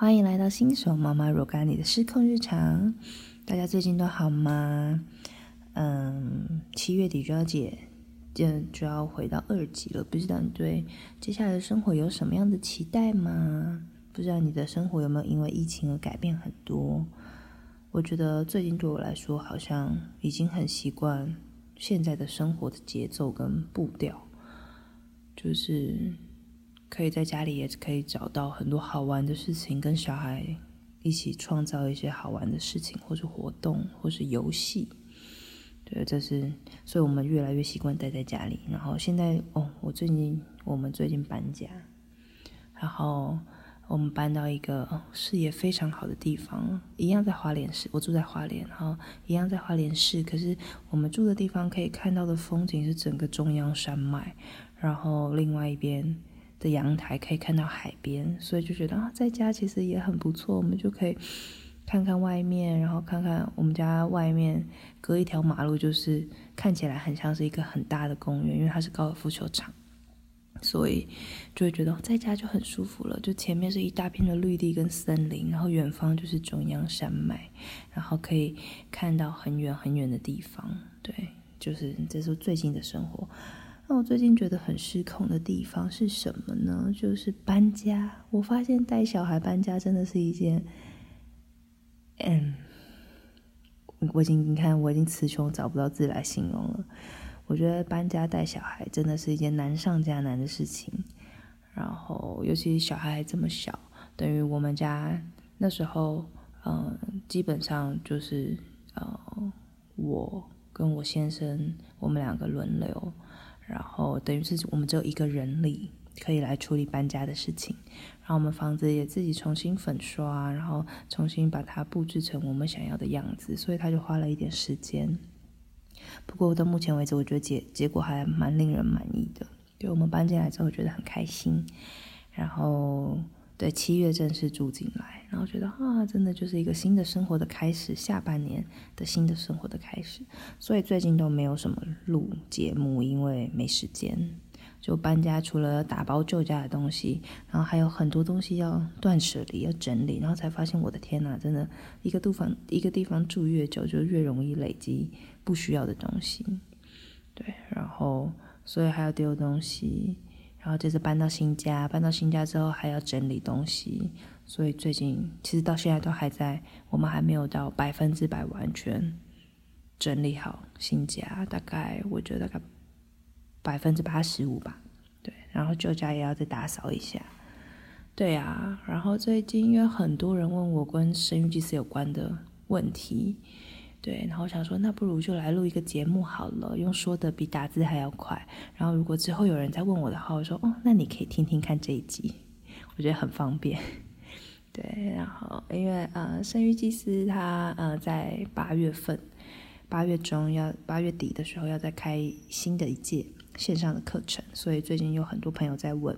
欢迎来到新手妈妈若干你的失控日常。大家最近都好吗？嗯，七月底就要解，就就要回到二级了。不知道你对接下来的生活有什么样的期待吗？不知道你的生活有没有因为疫情而改变很多？我觉得最近对我来说，好像已经很习惯现在的生活的节奏跟步调，就是。可以在家里也可以找到很多好玩的事情，跟小孩一起创造一些好玩的事情，或是活动，或是游戏。对，这是，所以我们越来越习惯待在家里。然后现在，哦，我最近我们最近搬家，然后我们搬到一个视野非常好的地方，一样在花莲市，我住在花莲，然后一样在花莲市。可是我们住的地方可以看到的风景是整个中央山脉，然后另外一边。的阳台可以看到海边，所以就觉得啊，在家其实也很不错。我们就可以看看外面，然后看看我们家外面隔一条马路，就是看起来很像是一个很大的公园，因为它是高尔夫球场，所以就会觉得在家就很舒服了。就前面是一大片的绿地跟森林，然后远方就是中央山脉，然后可以看到很远很远的地方。对，就是这是最近的生活。那我最近觉得很失控的地方是什么呢？就是搬家。我发现带小孩搬家真的是一件，嗯，我已经你看我已经词穷找不到字来形容了。我觉得搬家带小孩真的是一件难上加难的事情。然后尤其是小孩还这么小，等于我们家那时候，嗯，基本上就是呃，我跟我先生我们两个轮流。然后等于是我们只有一个人力可以来处理搬家的事情，然后我们房子也自己重新粉刷，然后重新把它布置成我们想要的样子，所以他就花了一点时间。不过到目前为止，我觉得结结果还蛮令人满意的。对我们搬进来之后，觉得很开心，然后。对，七月正式住进来，然后觉得啊，真的就是一个新的生活的开始，下半年的新的生活的开始。所以最近都没有什么录节目，因为没时间。就搬家，除了打包旧家的东西，然后还有很多东西要断舍离、要整理，然后才发现，我的天呐，真的一个地方一个地方住越久，就越容易累积不需要的东西。对，然后所以还要丢东西。然后这次搬到新家，搬到新家之后还要整理东西，所以最近其实到现在都还在，我们还没有到百分之百完全整理好新家，大概我觉得百分之八十五吧。对，然后旧家也要再打扫一下。对啊，然后最近因为很多人问我跟生育祭司有关的问题。对，然后我想说，那不如就来录一个节目好了，用说的比打字还要快。然后如果之后有人再问我的话，我说哦，那你可以听听看这一集，我觉得很方便。对，然后因为呃，生育祭司他呃在八月份，八月中要八月底的时候要再开新的一届线上的课程，所以最近有很多朋友在问，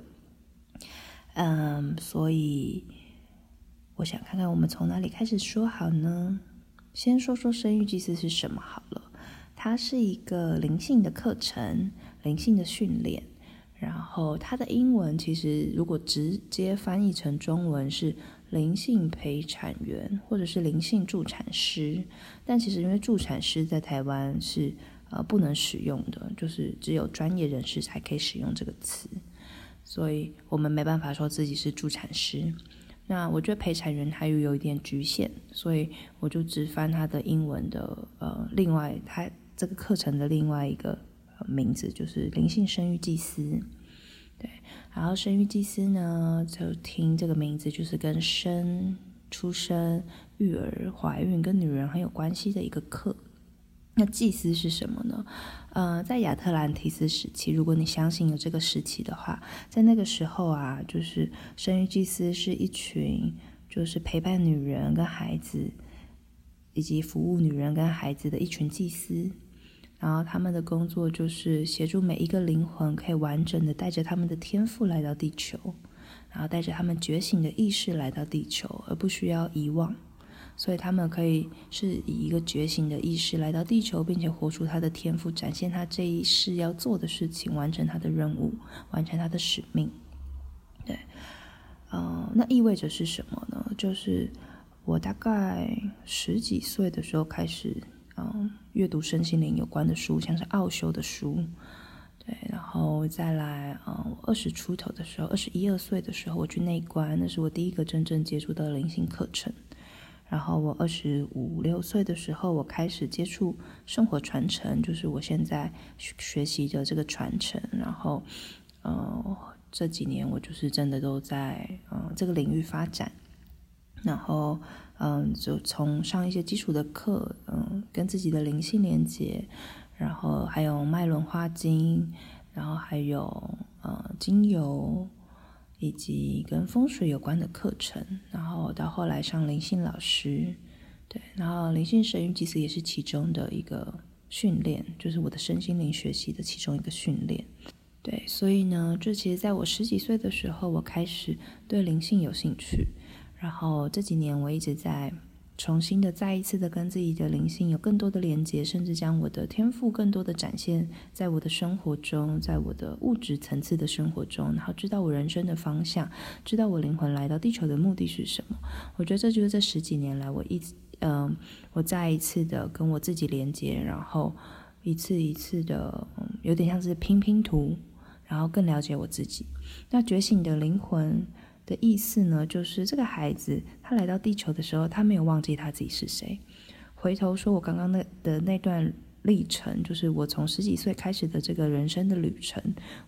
嗯，所以我想看看我们从哪里开始说好呢？先说说生育祭司是什么好了，它是一个灵性的课程，灵性的训练。然后它的英文其实如果直接翻译成中文是灵性陪产员或者是灵性助产师，但其实因为助产师在台湾是呃不能使用的，就是只有专业人士才可以使用这个词，所以我们没办法说自己是助产师。那我觉得陪产员还有有一点局限，所以我就只翻他的英文的呃，另外他这个课程的另外一个名字就是灵性生育祭司，对，然后生育祭司呢，就听这个名字就是跟生、出生、育儿、怀孕跟女人很有关系的一个课。那祭司是什么呢？呃，在亚特兰蒂斯时期，如果你相信有这个时期的话，在那个时候啊，就是生育祭司是一群，就是陪伴女人跟孩子，以及服务女人跟孩子的一群祭司。然后他们的工作就是协助每一个灵魂可以完整的带着他们的天赋来到地球，然后带着他们觉醒的意识来到地球，而不需要遗忘。所以他们可以是以一个觉醒的意识来到地球，并且活出他的天赋，展现他这一世要做的事情，完成他的任务，完成他的使命。对，呃，那意味着是什么呢？就是我大概十几岁的时候开始，嗯，阅读身心灵有关的书，像是奥修的书，对，然后再来，嗯，我二十出头的时候，二十一二岁的时候，我去内观，那是我第一个真正接触到灵性课程。然后我二十五六岁的时候，我开始接触生活传承，就是我现在学习的这个传承。然后，呃，这几年我就是真的都在嗯这个领域发展。然后，嗯，就从上一些基础的课，嗯，跟自己的灵性连接，然后还有脉轮花精，然后还有呃精油。以及跟风水有关的课程，然后到后来上灵性老师，对，然后灵性神韵其实也是其中的一个训练，就是我的身心灵学习的其中一个训练，对，所以呢，这其实在我十几岁的时候，我开始对灵性有兴趣，然后这几年我一直在。重新的再一次的跟自己的灵性有更多的连接，甚至将我的天赋更多的展现在我的生活中，在我的物质层次的生活中，然后知道我人生的方向，知道我灵魂来到地球的目的是什么。我觉得这就是这十几年来我一直，嗯，我再一次的跟我自己连接，然后一次一次的，嗯，有点像是拼拼图，然后更了解我自己。那觉醒的灵魂。的意思呢，就是这个孩子他来到地球的时候，他没有忘记他自己是谁。回头说，我刚刚那的那段历程，就是我从十几岁开始的这个人生的旅程，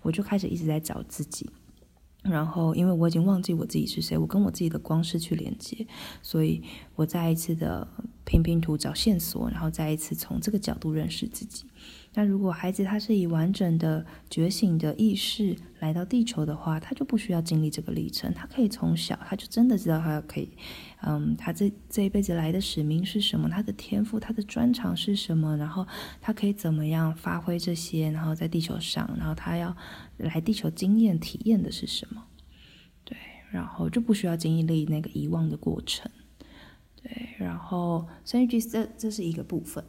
我就开始一直在找自己。然后，因为我已经忘记我自己是谁，我跟我自己的光失去连接，所以我再一次的拼拼图找线索，然后再一次从这个角度认识自己。那如果孩子他是以完整的觉醒的意识来到地球的话，他就不需要经历这个历程，他可以从小他就真的知道他可以，嗯，他这这一辈子来的使命是什么，他的天赋、他的专长是什么，然后他可以怎么样发挥这些，然后在地球上，然后他要来地球经验体验的是什么，对，然后就不需要经历那个遗忘的过程，对，然后生育祭这这是一个部分。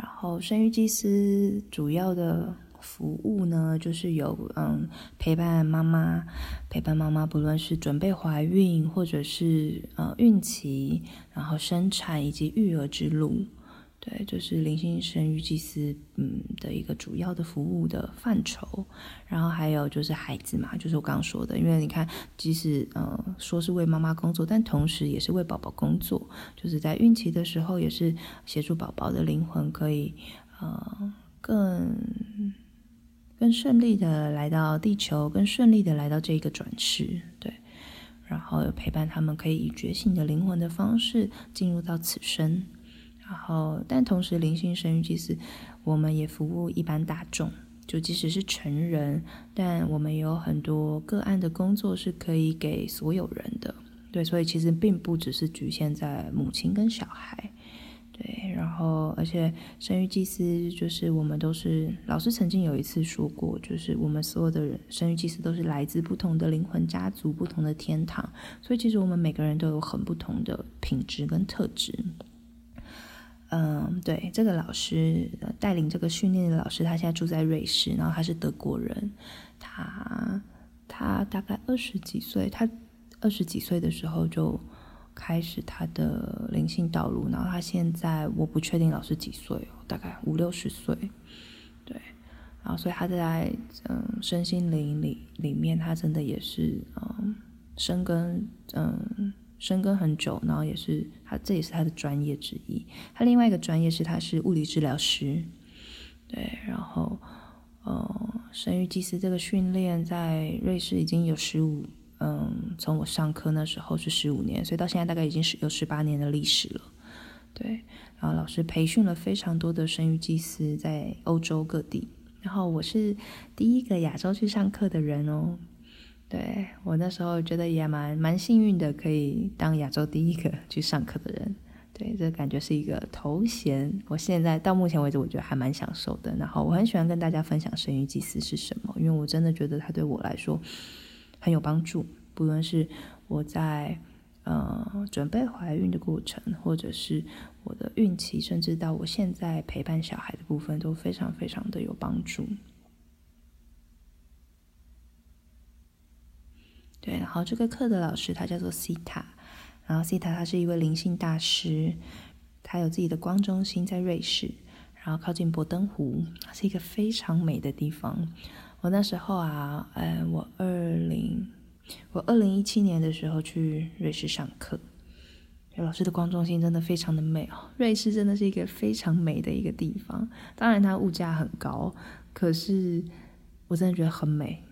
然后，生育祭司主要的服务呢，就是有嗯陪伴妈妈，陪伴妈妈，不论是准备怀孕，或者是呃孕期，然后生产以及育儿之路。对，就是灵性生育祭司，嗯的一个主要的服务的范畴。然后还有就是孩子嘛，就是我刚刚说的，因为你看，即使呃说是为妈妈工作，但同时也是为宝宝工作。就是在孕期的时候，也是协助宝宝的灵魂可以呃更更顺利的来到地球，更顺利的来到这个转世。对，然后陪伴他们可以以觉醒的灵魂的方式进入到此生。然后，但同时，灵性生育祭司我们也服务一般大众，就即使是成人，但我们有很多个案的工作是可以给所有人的。对，所以其实并不只是局限在母亲跟小孩。对，然后而且生育祭司就是我们都是老师曾经有一次说过，就是我们所有的人生育祭司都是来自不同的灵魂家族、不同的天堂，所以其实我们每个人都有很不同的品质跟特质。嗯，对，这个老师带领这个训练的老师，他现在住在瑞士，然后他是德国人，他他大概二十几岁，他二十几岁的时候就开始他的灵性道路，然后他现在我不确定老师几岁，大概五六十岁，对，然后所以他在嗯身心灵里里面，他真的也是嗯生根嗯。深耕很久，然后也是他，这也是他的专业之一。他另外一个专业是他是物理治疗师，对。然后，呃，生育祭司这个训练在瑞士已经有十五，嗯，从我上课那时候是十五年，所以到现在大概已经是有十八年的历史了，对。然后老师培训了非常多的生育祭司在欧洲各地，然后我是第一个亚洲去上课的人哦。对我那时候觉得也蛮蛮幸运的，可以当亚洲第一个去上课的人。对，这感觉是一个头衔。我现在到目前为止，我觉得还蛮享受的。然后我很喜欢跟大家分享生育祭司是什么，因为我真的觉得它对我来说很有帮助。不论是我在呃准备怀孕的过程，或者是我的孕期，甚至到我现在陪伴小孩的部分，都非常非常的有帮助。对，然后这个课的老师他叫做西塔，然后西塔他是一位灵性大师，他有自己的光中心在瑞士，然后靠近博登湖，是一个非常美的地方。我那时候啊，呃，我二零我二零一七年的时候去瑞士上课。老师的光中心真的非常的美哦，瑞士真的是一个非常美的一个地方。当然它物价很高，可是我真的觉得很美，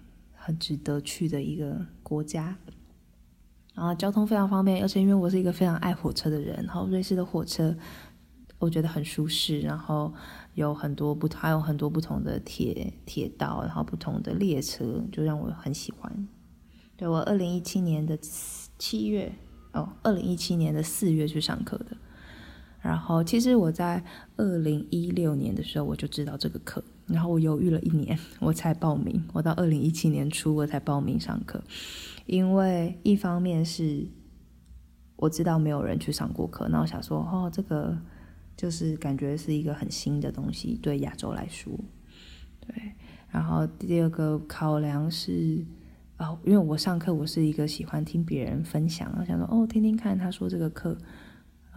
很值得去的一个国家。然后交通非常方便，而且因为我是一个非常爱火车的人，然后瑞士的火车我觉得很舒适，然后有很多不还有很多不同的铁铁道，然后不同的列车，就让我很喜欢。对我二零一七年的七月。哦，二零一七年的四月去上课的，然后其实我在二零一六年的时候我就知道这个课，然后我犹豫了一年，我才报名。我到二零一七年初我才报名上课，因为一方面是我知道没有人去上过课，那我想说，哦，这个就是感觉是一个很新的东西，对亚洲来说，对。然后第二个考量是。哦，因为我上课，我是一个喜欢听别人分享，我想说哦，听听看他说这个课，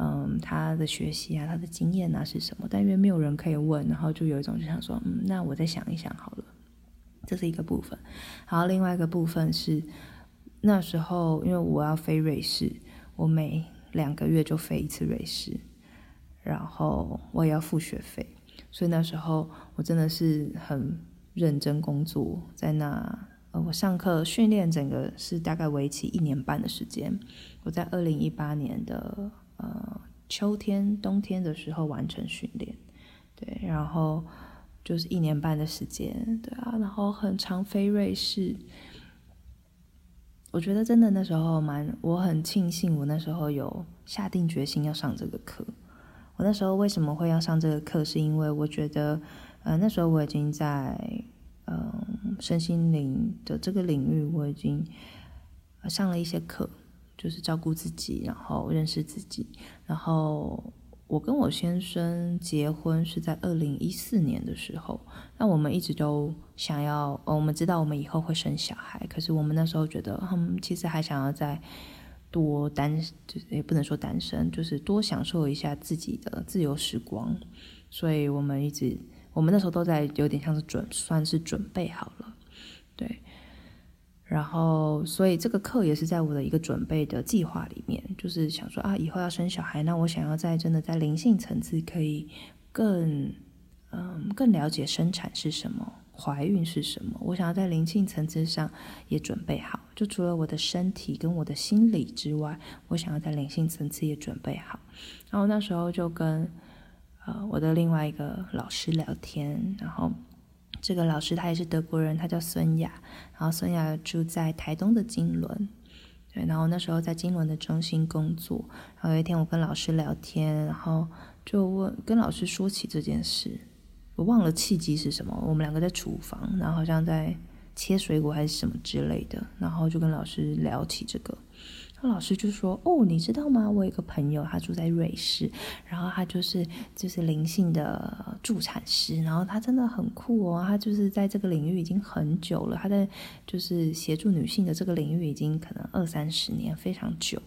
嗯，他的学习啊，他的经验啊是什么？但因为没有人可以问，然后就有一种就想说，嗯，那我再想一想好了，这是一个部分。然后另外一个部分是那时候，因为我要飞瑞士，我每两个月就飞一次瑞士，然后我也要付学费，所以那时候我真的是很认真工作在那。呃，我上课训练整个是大概为期一年半的时间。我在二零一八年的呃秋天、冬天的时候完成训练，对，然后就是一年半的时间，对啊，然后很长飞瑞士。我觉得真的那时候蛮，我很庆幸我那时候有下定决心要上这个课。我那时候为什么会要上这个课？是因为我觉得，呃，那时候我已经在。嗯，身心灵的这个领域，我已经上了一些课，就是照顾自己，然后认识自己。然后我跟我先生结婚是在二零一四年的时候，那我们一直都想要，我们知道我们以后会生小孩，可是我们那时候觉得，嗯，其实还想要再多单，就是也不能说单身，就是多享受一下自己的自由时光，所以我们一直。我们那时候都在有点像是准，算是准备好了，对。然后，所以这个课也是在我的一个准备的计划里面，就是想说啊，以后要生小孩，那我想要在真的在灵性层次可以更嗯更了解生产是什么，怀孕是什么。我想要在灵性层次上也准备好，就除了我的身体跟我的心理之外，我想要在灵性层次也准备好。然后那时候就跟。呃，我的另外一个老师聊天，然后这个老师他也是德国人，他叫孙雅，然后孙雅住在台东的金轮，对，然后那时候在金轮的中心工作，然后有一天我跟老师聊天，然后就问跟老师说起这件事，我忘了契机是什么，我们两个在厨房，然后好像在切水果还是什么之类的，然后就跟老师聊起这个。那老师就说：“哦，你知道吗？我有个朋友，他住在瑞士，然后他就是就是灵性的助产师，然后他真的很酷哦，他就是在这个领域已经很久了，他在就是协助女性的这个领域已经可能二三十年，非常久。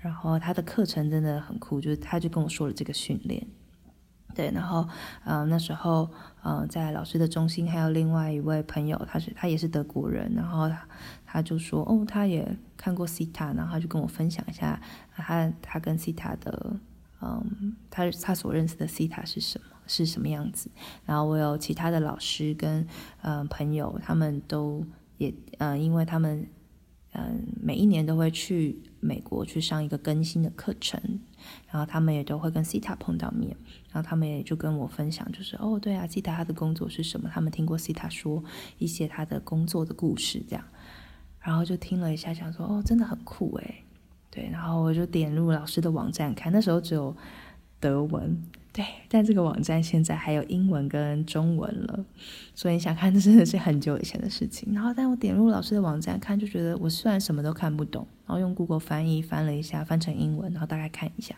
然后他的课程真的很酷，就是他就跟我说了这个训练。”对，然后，嗯，那时候，嗯，在老师的中心还有另外一位朋友，他是他也是德国人，然后他他就说，哦，他也看过西塔，然后他就跟我分享一下他他跟西塔的，嗯，他他所认识的西塔是什么是什么样子，然后我有其他的老师跟嗯朋友，他们都也嗯，因为他们。嗯，每一年都会去美国去上一个更新的课程，然后他们也都会跟西塔碰到面，然后他们也就跟我分享，就是哦，对啊，西塔他的工作是什么？他们听过西塔说一些他的工作的故事，这样，然后就听了一下，想说哦，真的很酷诶。对，然后我就点入老师的网站看，那时候只有德文。对，但这个网站现在还有英文跟中文了，所以你想看，这真的是很久以前的事情。然后，但我点入老师的网站看，就觉得我虽然什么都看不懂，然后用 Google 翻译翻了一下，翻成英文，然后大概看一下，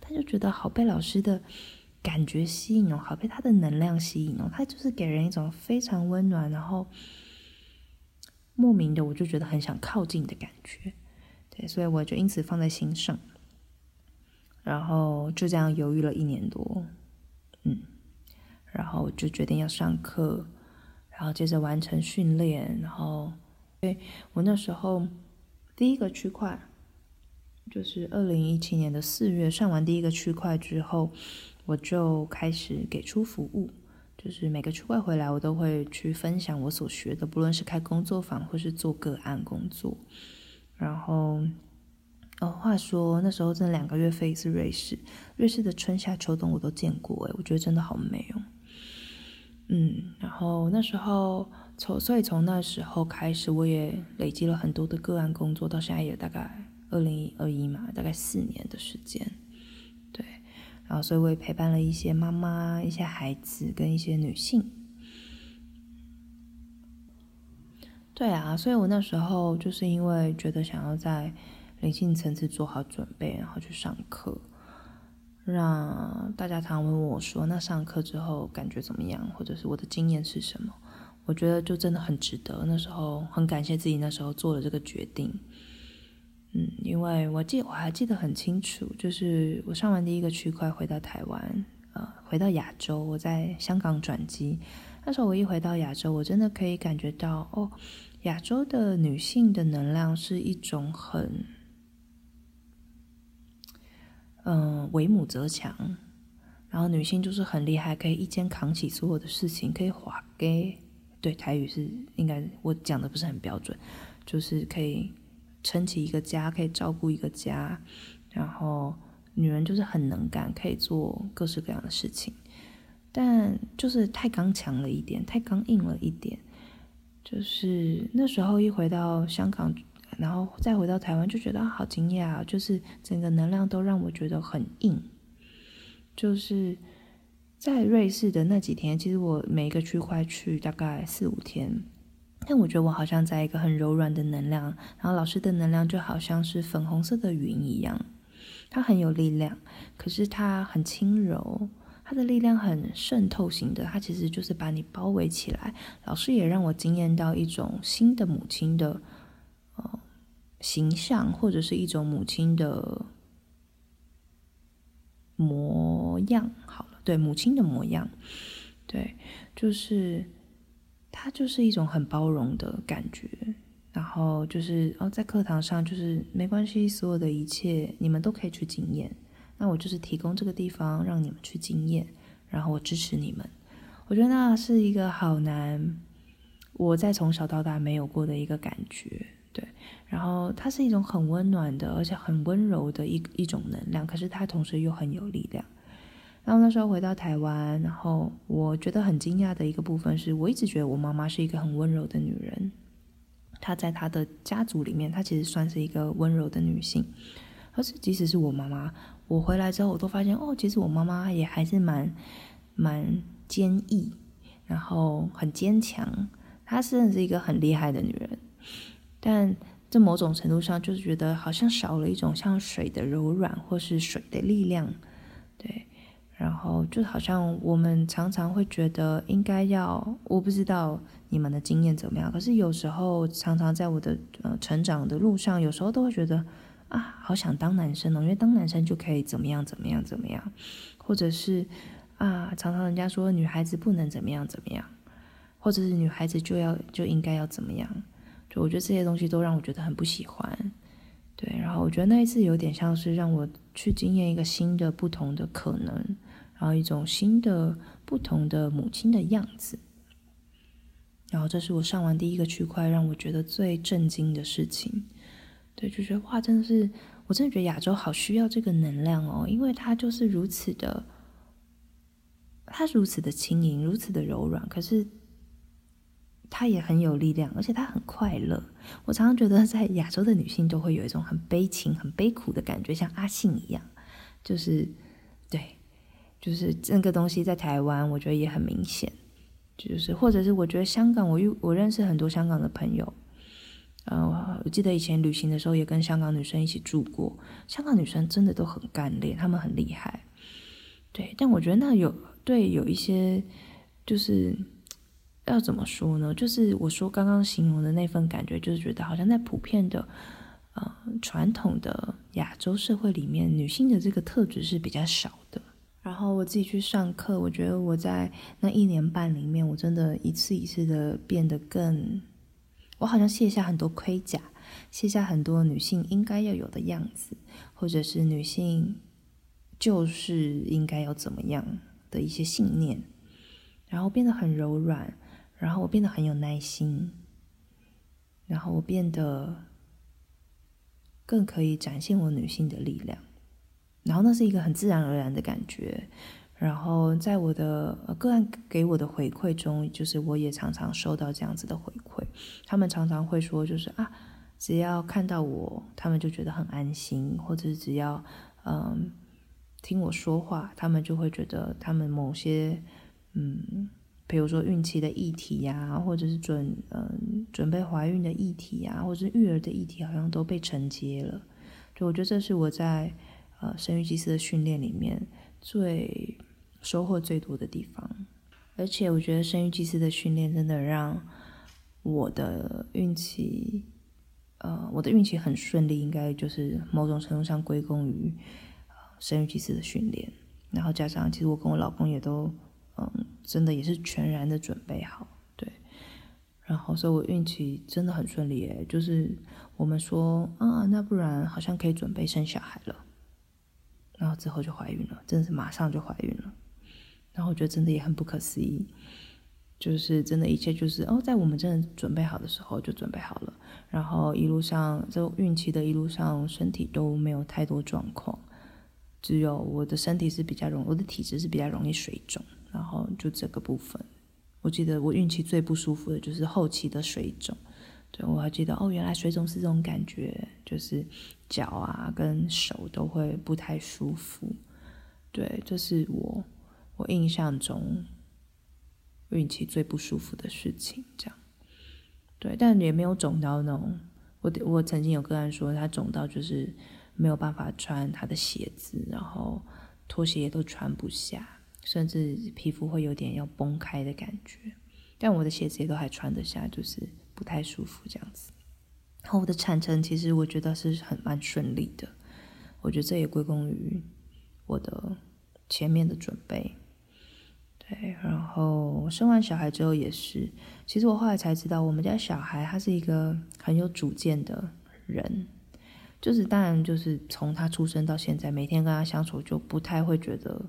他就觉得好被老师的感觉吸引哦，好被他的能量吸引哦，他就是给人一种非常温暖，然后莫名的我就觉得很想靠近的感觉，对，所以我就因此放在心上，然后就这样犹豫了一年多，嗯，然后就决定要上课，然后接着完成训练，然后，对我那时候第一个区块就是二零一七年的四月上完第一个区块之后，我就开始给出服务。就是每个区块回来，我都会去分享我所学的，不论是开工作坊或是做个案工作。然后，哦，话说那时候真的两个月飞一次瑞士，瑞士的春夏秋冬我都见过，诶，我觉得真的好美哦。嗯，然后那时候从所以从那时候开始，我也累积了很多的个案工作，到现在也大概二零二一嘛，大概四年的时间。对然后，所以我也陪伴了一些妈妈、一些孩子跟一些女性。对啊，所以我那时候就是因为觉得想要在灵性层次做好准备，然后去上课。让大家常问我说：“那上课之后感觉怎么样？或者是我的经验是什么？”我觉得就真的很值得。那时候很感谢自己那时候做了这个决定。嗯，因为我记我还记得很清楚，就是我上完第一个区块回到台湾，呃，回到亚洲，我在香港转机。那时候我一回到亚洲，我真的可以感觉到，哦，亚洲的女性的能量是一种很，嗯，为母则强，然后女性就是很厉害，可以一肩扛起所有的事情，可以划给，对，台语是应该我讲的不是很标准，就是可以。撑起一个家，可以照顾一个家，然后女人就是很能干，可以做各式各样的事情，但就是太刚强了一点，太刚硬了一点。就是那时候一回到香港，然后再回到台湾，就觉得好惊讶，就是整个能量都让我觉得很硬。就是在瑞士的那几天，其实我每一个区块去大概四五天。但我觉得我好像在一个很柔软的能量，然后老师的能量就好像是粉红色的云一样，它很有力量，可是它很轻柔，它的力量很渗透型的，它其实就是把你包围起来。老师也让我惊艳到一种新的母亲的形象，或者是一种母亲的模样。好了，对，母亲的模样，对，就是。他就是一种很包容的感觉，然后就是哦，在课堂上就是没关系，所有的一切你们都可以去经验。那我就是提供这个地方让你们去经验，然后我支持你们。我觉得那是一个好难，我在从小到大没有过的一个感觉，对。然后它是一种很温暖的，而且很温柔的一一种能量，可是它同时又很有力量。然后那时候回到台湾，然后我觉得很惊讶的一个部分是，我一直觉得我妈妈是一个很温柔的女人。她在她的家族里面，她其实算是一个温柔的女性。而是即使是我妈妈，我回来之后，我都发现哦，其实我妈妈也还是蛮蛮坚毅，然后很坚强。她真的是一个很厉害的女人。但在某种程度上，就是觉得好像少了一种像水的柔软，或是水的力量。对。然后就好像我们常常会觉得应该要，我不知道你们的经验怎么样。可是有时候常常在我的呃成长的路上，有时候都会觉得啊，好想当男生哦，因为当男生就可以怎么样怎么样怎么样，或者是啊，常常人家说女孩子不能怎么样怎么样，或者是女孩子就要就应该要怎么样，我觉得这些东西都让我觉得很不喜欢。对，然后我觉得那一次有点像是让我去经验一个新的不同的可能。然后一种新的、不同的母亲的样子，然后这是我上完第一个区块让我觉得最震惊的事情。对，就觉得哇，真的是，我真的觉得亚洲好需要这个能量哦，因为它就是如此的，它如此的轻盈，如此的柔软，可是她也很有力量，而且她很快乐。我常常觉得在亚洲的女性都会有一种很悲情、很悲苦的感觉，像阿信一样，就是对。就是这个东西在台湾，我觉得也很明显。就是或者是我觉得香港，我遇我认识很多香港的朋友。呃，我记得以前旅行的时候也跟香港女生一起住过。香港女生真的都很干练，她们很厉害。对，但我觉得那有对有一些就是要怎么说呢？就是我说刚刚形容的那份感觉，就是觉得好像在普遍的呃传统的亚洲社会里面，女性的这个特质是比较少的。然后我自己去上课，我觉得我在那一年半里面，我真的一次一次的变得更，我好像卸下很多盔甲，卸下很多女性应该要有的样子，或者是女性就是应该要怎么样的一些信念，然后变得很柔软，然后我变得很有耐心，然后我变得更可以展现我女性的力量。然后那是一个很自然而然的感觉，然后在我的个案给我的回馈中，就是我也常常收到这样子的回馈，他们常常会说，就是啊，只要看到我，他们就觉得很安心，或者是只要嗯听我说话，他们就会觉得他们某些嗯，比如说孕期的议题呀，或者是准嗯准备怀孕的议题呀，或者是育儿的议题，好像都被承接了。就我觉得这是我在。呃，生育祭司的训练里面最收获最多的地方，而且我觉得生育祭司的训练真的让我的运气，呃，我的运气很顺利，应该就是某种程度上归功于生育祭司的训练，然后加上其实我跟我老公也都，嗯，真的也是全然的准备好，对，然后所以我运气真的很顺利，诶，就是我们说啊，那不然好像可以准备生小孩了。然后之后就怀孕了，真的是马上就怀孕了。然后我觉得真的也很不可思议，就是真的一切就是哦，在我们真的准备好的时候就准备好了。然后一路上就孕期的一路上，身体都没有太多状况，只有我的身体是比较容，我的体质是比较容易水肿。然后就这个部分，我记得我孕期最不舒服的就是后期的水肿。对，我还记得哦，原来水肿是这种感觉，就是脚啊跟手都会不太舒服。对，这是我我印象中孕期最不舒服的事情。这样，对，但也没有肿到那种。我我曾经有个人说，他肿到就是没有办法穿他的鞋子，然后拖鞋也都穿不下，甚至皮肤会有点要崩开的感觉。但我的鞋子也都还穿得下，就是。不太舒服这样子，然后我的产程其实我觉得是很蛮顺利的，我觉得这也归功于我的前面的准备，对，然后生完小孩之后也是，其实我后来才知道，我们家小孩他是一个很有主见的人，就是当然就是从他出生到现在，每天跟他相处就不太会觉得。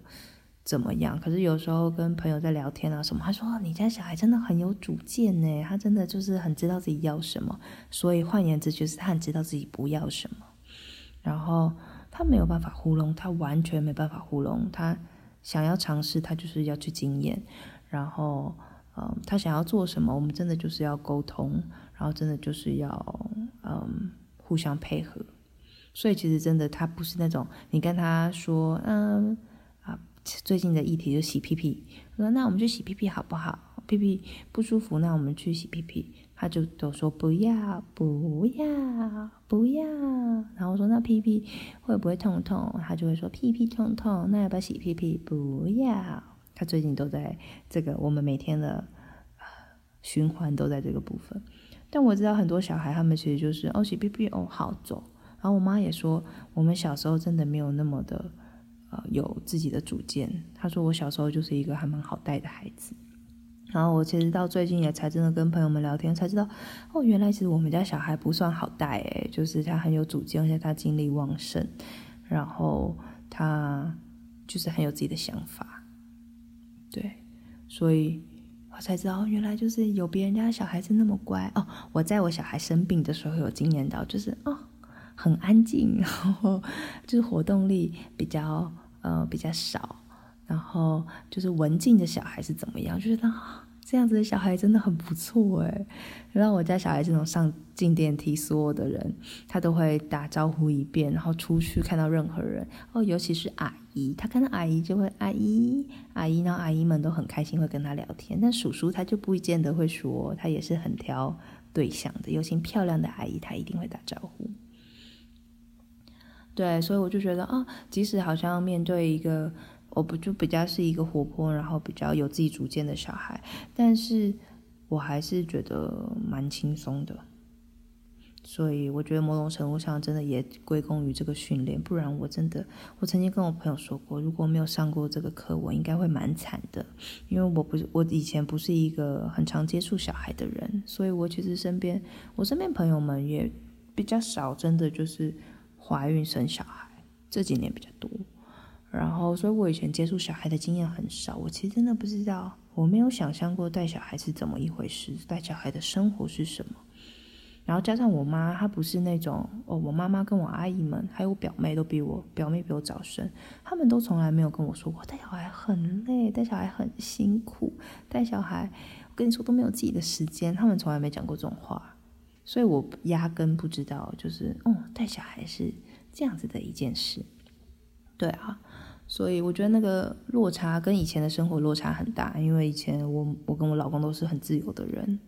怎么样？可是有时候跟朋友在聊天啊什么，他说你家小孩真的很有主见呢，他真的就是很知道自己要什么。所以换言之，就是他很知道自己不要什么。然后他没有办法糊弄，他完全没办法糊弄。他想要尝试，他就是要去经验。然后，嗯，他想要做什么，我们真的就是要沟通，然后真的就是要嗯互相配合。所以其实真的，他不是那种你跟他说嗯。最近的议题就洗屁屁，我说那我们去洗屁屁好不好？屁屁不舒服，那我们去洗屁屁。他就都说不要，不要，不要。然后我说那屁屁会不会痛痛？他就会说屁屁痛痛，那要不要洗屁屁？不要。他最近都在这个，我们每天的循环都在这个部分。但我知道很多小孩他们其实就是哦洗屁屁哦好走。然后我妈也说，我们小时候真的没有那么的。呃，有自己的主见。他说我小时候就是一个还蛮好带的孩子。然后我其实到最近也才真的跟朋友们聊天，才知道哦，原来其实我们家小孩不算好带诶，就是他很有主见，而且他精力旺盛，然后他就是很有自己的想法。对，所以我才知道原来就是有别人家小孩子那么乖哦。我在我小孩生病的时候有经验到，就是哦。很安静，然后就是活动力比较呃比较少，然后就是文静的小孩是怎么样？就觉得这样子的小孩真的很不错哎。然后我家小孩这种上进电梯，所有的人他都会打招呼一遍，然后出去看到任何人哦，尤其是阿姨，他看到阿姨就会阿姨阿姨，然后阿姨们都很开心会跟他聊天。但叔叔他就不见得会说，他也是很挑对象的，尤其漂亮的阿姨他一定会打招呼。对，所以我就觉得啊，即使好像面对一个，我不就比较是一个活泼，然后比较有自己主见的小孩，但是我还是觉得蛮轻松的。所以我觉得某种程度上真的也归功于这个训练，不然我真的，我曾经跟我朋友说过，如果没有上过这个课，我应该会蛮惨的，因为我不是我以前不是一个很常接触小孩的人，所以我其实身边我身边朋友们也比较少，真的就是怀孕生小孩这几年比较多，然后所以我以前接触小孩的经验很少，我其实真的不知道，我没有想象过带小孩是怎么一回事，带小孩的生活是什么。然后加上我妈，她不是那种哦，我妈妈跟我阿姨们还有我表妹都比我表妹比我早生，他们都从来没有跟我说过带小孩很累，带小孩很辛苦，带小孩我跟你说都没有自己的时间，他们从来没讲过这种话，所以我压根不知道，就是哦，带小孩是这样子的一件事，对啊，所以我觉得那个落差跟以前的生活落差很大，因为以前我我跟我老公都是很自由的人，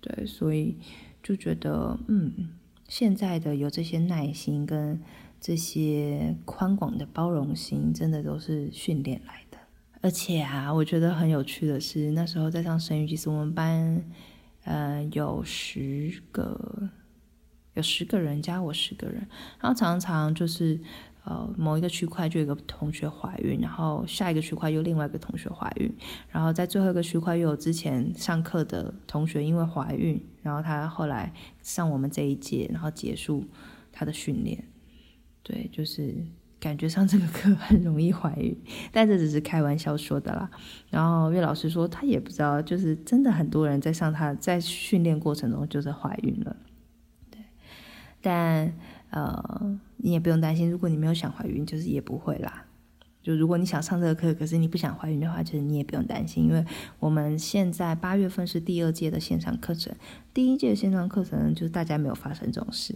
对，所以。就觉得，嗯，现在的有这些耐心跟这些宽广的包容心，真的都是训练来的。而且啊，我觉得很有趣的是，那时候在上生育，其实我们班，呃，有十个，有十个人加我十个人，然后常常就是。呃，某一个区块就有一个同学怀孕，然后下一个区块又另外一个同学怀孕，然后在最后一个区块又有之前上课的同学因为怀孕，然后他后来上我们这一届，然后结束他的训练。对，就是感觉上这个课很容易怀孕，但这只是开玩笑说的啦。然后岳老师说他也不知道，就是真的很多人在上他在训练过程中就是怀孕了。对，但。呃，你也不用担心，如果你没有想怀孕，就是也不会啦。就如果你想上这个课，可是你不想怀孕的话，其实你也不用担心，因为我们现在八月份是第二届的线上课程，第一届线上课程就是大家没有发生这种事。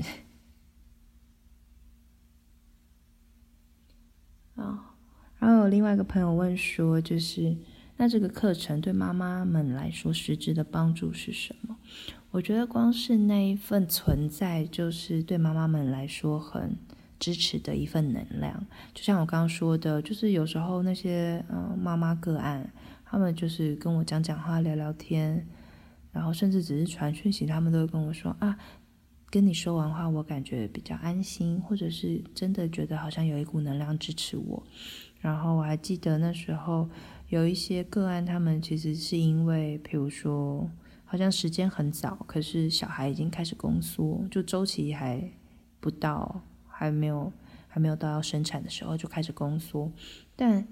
啊，然后有另外一个朋友问说，就是那这个课程对妈妈们来说实质的帮助是什么？我觉得光是那一份存在，就是对妈妈们来说很支持的一份能量。就像我刚刚说的，就是有时候那些嗯妈妈个案，他们就是跟我讲讲话、聊聊天，然后甚至只是传讯息，他们都会跟我说啊，跟你说完话，我感觉比较安心，或者是真的觉得好像有一股能量支持我。然后我还记得那时候有一些个案，他们其实是因为，比如说。好像时间很早，可是小孩已经开始宫缩，就周期还不到，还没有还没有到要生产的时候就开始宫缩。但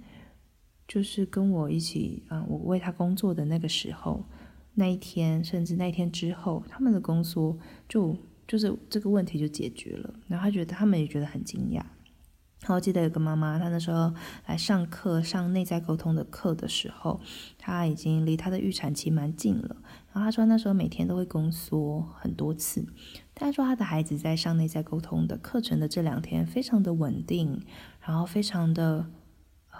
就是跟我一起啊，我为他工作的那个时候，那一天，甚至那一天之后，他们的宫缩就就是这个问题就解决了。然后他觉得他们也觉得很惊讶。然后记得有个妈妈，她那时候来上课上内在沟通的课的时候，她已经离她的预产期蛮近了。然后她说那时候每天都会宫缩很多次，但说她的孩子在上内在沟通的课程的这两天非常的稳定，然后非常的呃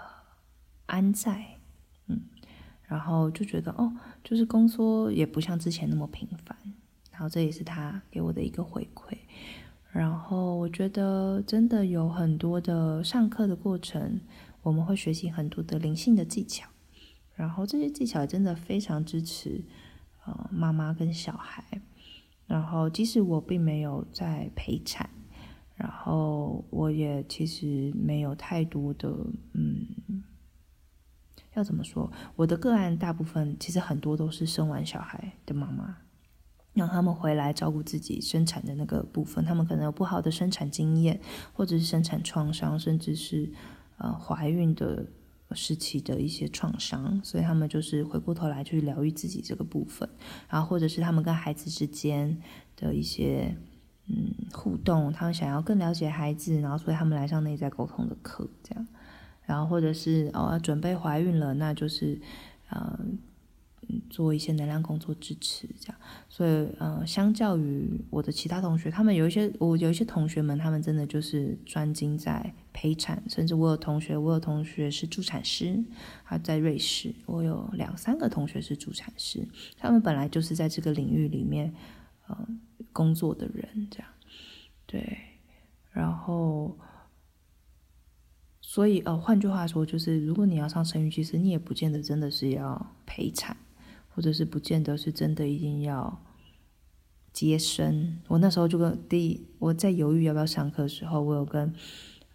安在，嗯，然后就觉得哦，就是宫缩也不像之前那么频繁。然后这也是她给我的一个回馈。然后我觉得真的有很多的上课的过程，我们会学习很多的灵性的技巧，然后这些技巧真的非常支持呃妈妈跟小孩。然后即使我并没有在陪产，然后我也其实没有太多的嗯，要怎么说？我的个案大部分其实很多都是生完小孩的妈妈。让他们回来照顾自己生产的那个部分，他们可能有不好的生产经验，或者是生产创伤，甚至是呃怀孕的时期的一些创伤，所以他们就是回过头来去疗愈自己这个部分，然后或者是他们跟孩子之间的一些嗯互动，他们想要更了解孩子，然后所以他们来上内在沟通的课，这样，然后或者是哦准备怀孕了，那就是嗯。做一些能量工作支持，这样，所以，呃，相较于我的其他同学，他们有一些，我有一些同学们，他们真的就是专精在陪产，甚至我有同学，我有同学是助产师，他在瑞士，我有两三个同学是助产师，他们本来就是在这个领域里面，呃，工作的人，这样，对，然后，所以，呃，换句话说，就是如果你要上生育，其实你也不见得真的是要陪产。或者是不见得是真的一定要接生。我那时候就跟第我在犹豫要不要上课的时候，我有跟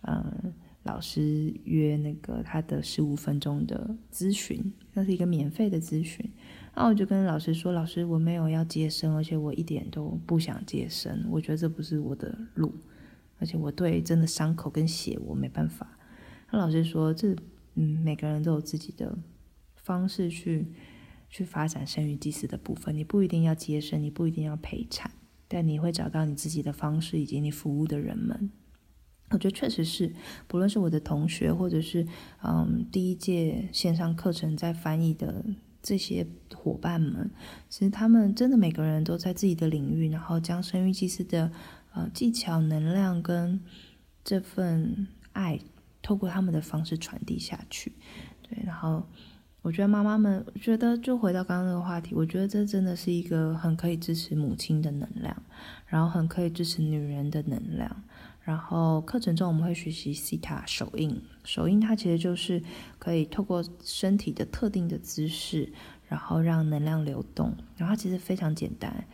嗯老师约那个他的十五分钟的咨询，那是一个免费的咨询。然后我就跟老师说：“老师，我没有要接生，而且我一点都不想接生。我觉得这不是我的路，而且我对真的伤口跟血我没办法。”那老师说：“这嗯，每个人都有自己的方式去。”去发展生育祭祀的部分，你不一定要接生，你不一定要陪产，但你会找到你自己的方式，以及你服务的人们。我觉得确实是，不论是我的同学，或者是嗯第一届线上课程在翻译的这些伙伴们，其实他们真的每个人都在自己的领域，然后将生育祭祀的呃技巧、能量跟这份爱，透过他们的方式传递下去。对，然后。我觉得妈妈们，觉得就回到刚刚那个话题，我觉得这真的是一个很可以支持母亲的能量，然后很可以支持女人的能量。然后课程中我们会学习西塔手印，手印它其实就是可以透过身体的特定的姿势，然后让能量流动。然后其实非常简单。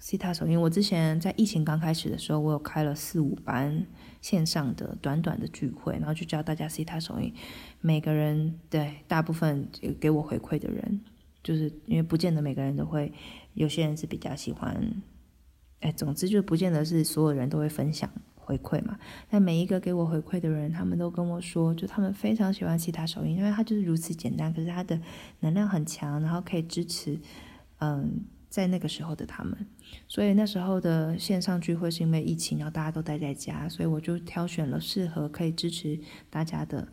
西塔手印，我之前在疫情刚开始的时候，我有开了四五班线上的短短的聚会，然后就教大家西塔手印。每个人对大部分给我回馈的人，就是因为不见得每个人都会，有些人是比较喜欢，哎，总之就不见得是所有人都会分享回馈嘛。但每一个给我回馈的人，他们都跟我说，就他们非常喜欢西塔手印，因为它就是如此简单，可是它的能量很强，然后可以支持，嗯。在那个时候的他们，所以那时候的线上聚会是因为疫情，然后大家都待在家，所以我就挑选了适合可以支持大家的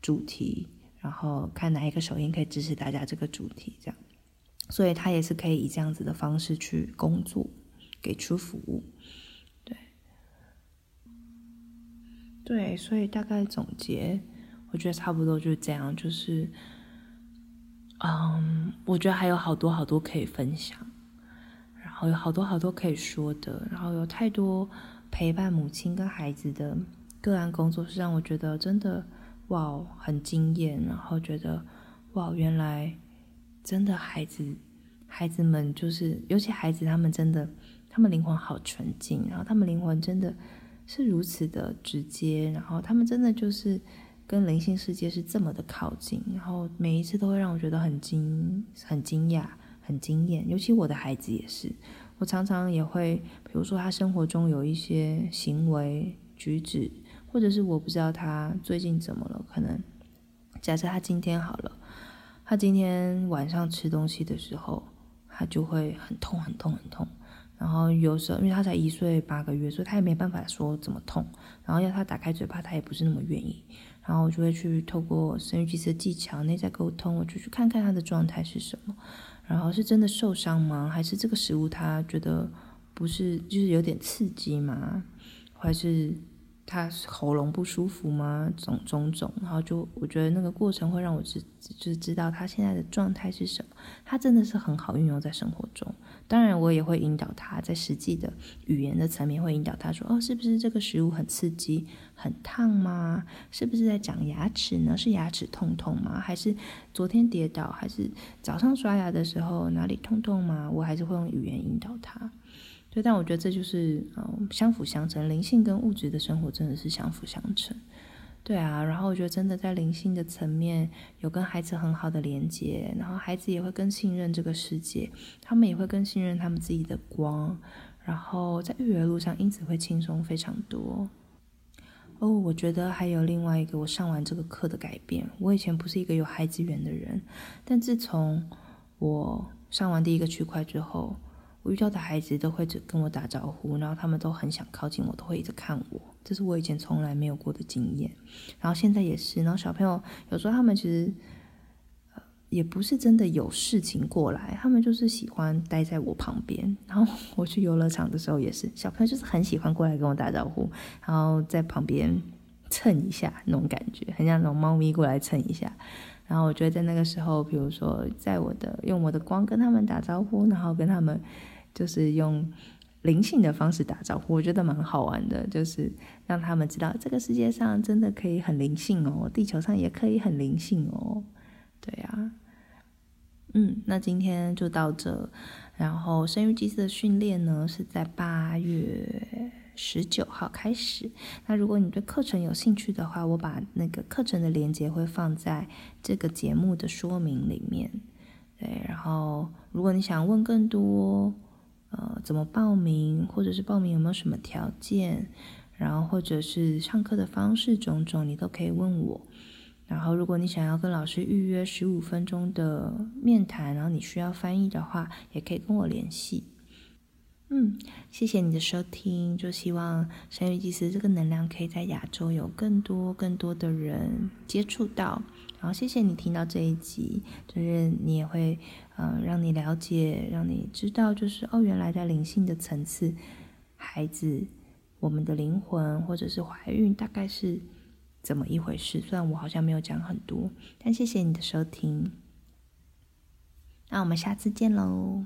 主题，然后看哪一个手印可以支持大家这个主题，这样，所以他也是可以以这样子的方式去工作，给出服务，对，对，所以大概总结，我觉得差不多就是这样，就是。嗯，我觉得还有好多好多可以分享，然后有好多好多可以说的，然后有太多陪伴母亲跟孩子的个案工作，是让我觉得真的哇，很惊艳，然后觉得哇，原来真的孩子孩子们就是，尤其孩子他们真的，他们灵魂好纯净，然后他们灵魂真的是如此的直接，然后他们真的就是。跟灵性世界是这么的靠近，然后每一次都会让我觉得很惊、很惊讶、很惊艳。尤其我的孩子也是，我常常也会，比如说他生活中有一些行为举止，或者是我不知道他最近怎么了。可能假设他今天好了，他今天晚上吃东西的时候，他就会很痛、很痛、很痛。然后有时候，因为他才一岁八个月，所以他也没办法说怎么痛。然后要他打开嘴巴，他也不是那么愿意。然后我就会去透过生育祭祀的技巧、内在沟通，我就去看看他的状态是什么。然后是真的受伤吗？还是这个食物他觉得不是，就是有点刺激吗？还是他喉咙不舒服吗？种种种。然后就我觉得那个过程会让我知，就是知道他现在的状态是什么。他真的是很好运用在生活中。当然，我也会引导他在实际的语言的层面，会引导他说：“哦，是不是这个食物很刺激、很烫吗？是不是在长牙齿呢？是牙齿痛痛吗？还是昨天跌倒？还是早上刷牙的时候哪里痛痛吗？”我还是会用语言引导他。对，但我觉得这就是嗯相辅相成，灵性跟物质的生活真的是相辅相成。对啊，然后我觉得真的在灵性的层面有跟孩子很好的连接，然后孩子也会更信任这个世界，他们也会更信任他们自己的光，然后在育儿路上因此会轻松非常多。哦，我觉得还有另外一个我上完这个课的改变，我以前不是一个有孩子缘的人，但自从我上完第一个区块之后。我遇到的孩子都会只跟我打招呼，然后他们都很想靠近我，都会一直看我，这是我以前从来没有过的经验。然后现在也是，然后小朋友有时候他们其实呃也不是真的有事情过来，他们就是喜欢待在我旁边。然后我去游乐场的时候也是，小朋友就是很喜欢过来跟我打招呼，然后在旁边蹭一下那种感觉，很像那种猫咪过来蹭一下。然后我觉得在那个时候，比如说在我的用我的光跟他们打招呼，然后跟他们。就是用灵性的方式打招呼，我觉得蛮好玩的。就是让他们知道这个世界上真的可以很灵性哦，地球上也可以很灵性哦。对啊，嗯，那今天就到这。然后生育祭祀的训练呢，是在八月十九号开始。那如果你对课程有兴趣的话，我把那个课程的链接会放在这个节目的说明里面。对，然后如果你想问更多，呃，怎么报名，或者是报名有没有什么条件，然后或者是上课的方式种种，你都可以问我。然后，如果你想要跟老师预约十五分钟的面谈，然后你需要翻译的话，也可以跟我联系。嗯，谢谢你的收听，就希望生育祭司这个能量可以在亚洲有更多更多的人接触到。然后，谢谢你听到这一集，就是你也会，嗯，让你了解，让你知道，就是哦，原来在灵性的层次，孩子，我们的灵魂或者是怀孕，大概是。怎么一回事？虽然我好像没有讲很多，但谢谢你的收听。那我们下次见喽。